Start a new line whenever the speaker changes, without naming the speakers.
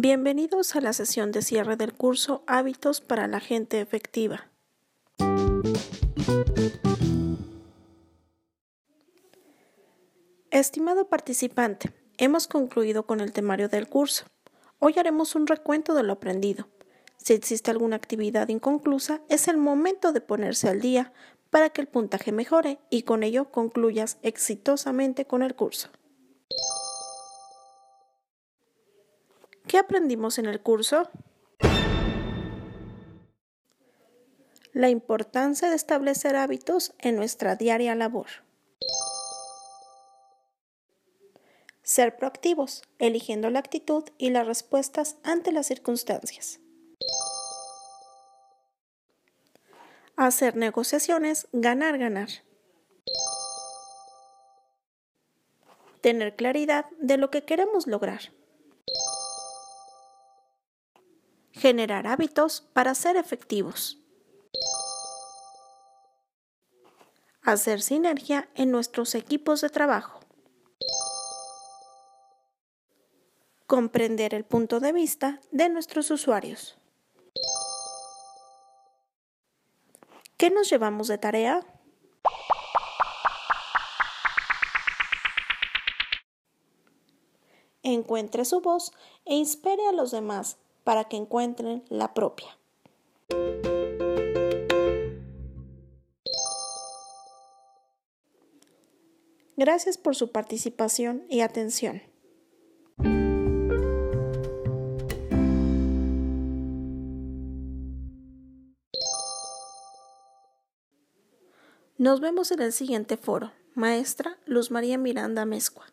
Bienvenidos a la sesión de cierre del curso Hábitos para la gente efectiva. Estimado participante, hemos concluido con el temario del curso. Hoy haremos un recuento de lo aprendido. Si existe alguna actividad inconclusa, es el momento de ponerse al día para que el puntaje mejore y con ello concluyas exitosamente con el curso. ¿Qué aprendimos en el curso? La importancia de establecer hábitos en nuestra diaria labor. Ser proactivos, eligiendo la actitud y las respuestas ante las circunstancias. Hacer negociaciones, ganar, ganar. Tener claridad de lo que queremos lograr. Generar hábitos para ser efectivos. Hacer sinergia en nuestros equipos de trabajo. Comprender el punto de vista de nuestros usuarios. ¿Qué nos llevamos de tarea? Encuentre su voz e inspire a los demás para que encuentren la propia. Gracias por su participación y atención. Nos vemos en el siguiente foro. Maestra Luz María Miranda Mezcua.